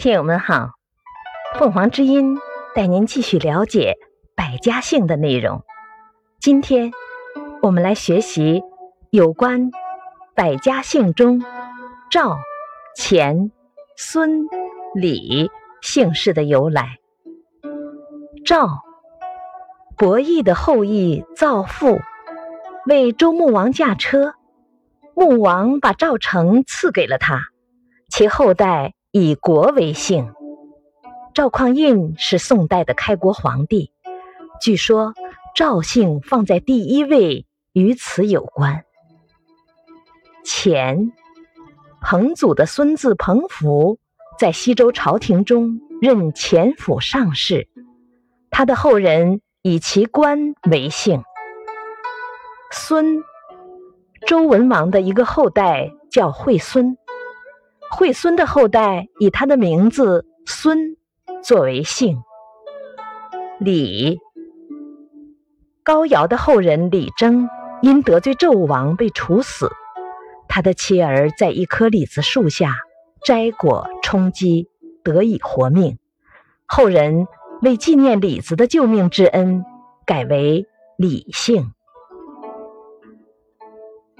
听友们好，凤凰之音带您继续了解百家姓的内容。今天我们来学习有关百家姓中赵、钱、孙、李姓氏的由来。赵，伯益的后裔赵父为周穆王驾车，穆王把赵城赐给了他，其后代。以国为姓，赵匡胤是宋代的开国皇帝。据说赵姓放在第一位与此有关。钱，彭祖的孙子彭福在西周朝廷中任前府上士，他的后人以其官为姓。孙，周文王的一个后代叫惠孙。惠孙的后代以他的名字孙作为姓。李，高尧的后人李征因得罪纣王被处死，他的妻儿在一棵李子树下摘果充饥，得以活命。后人为纪念李子的救命之恩，改为李姓。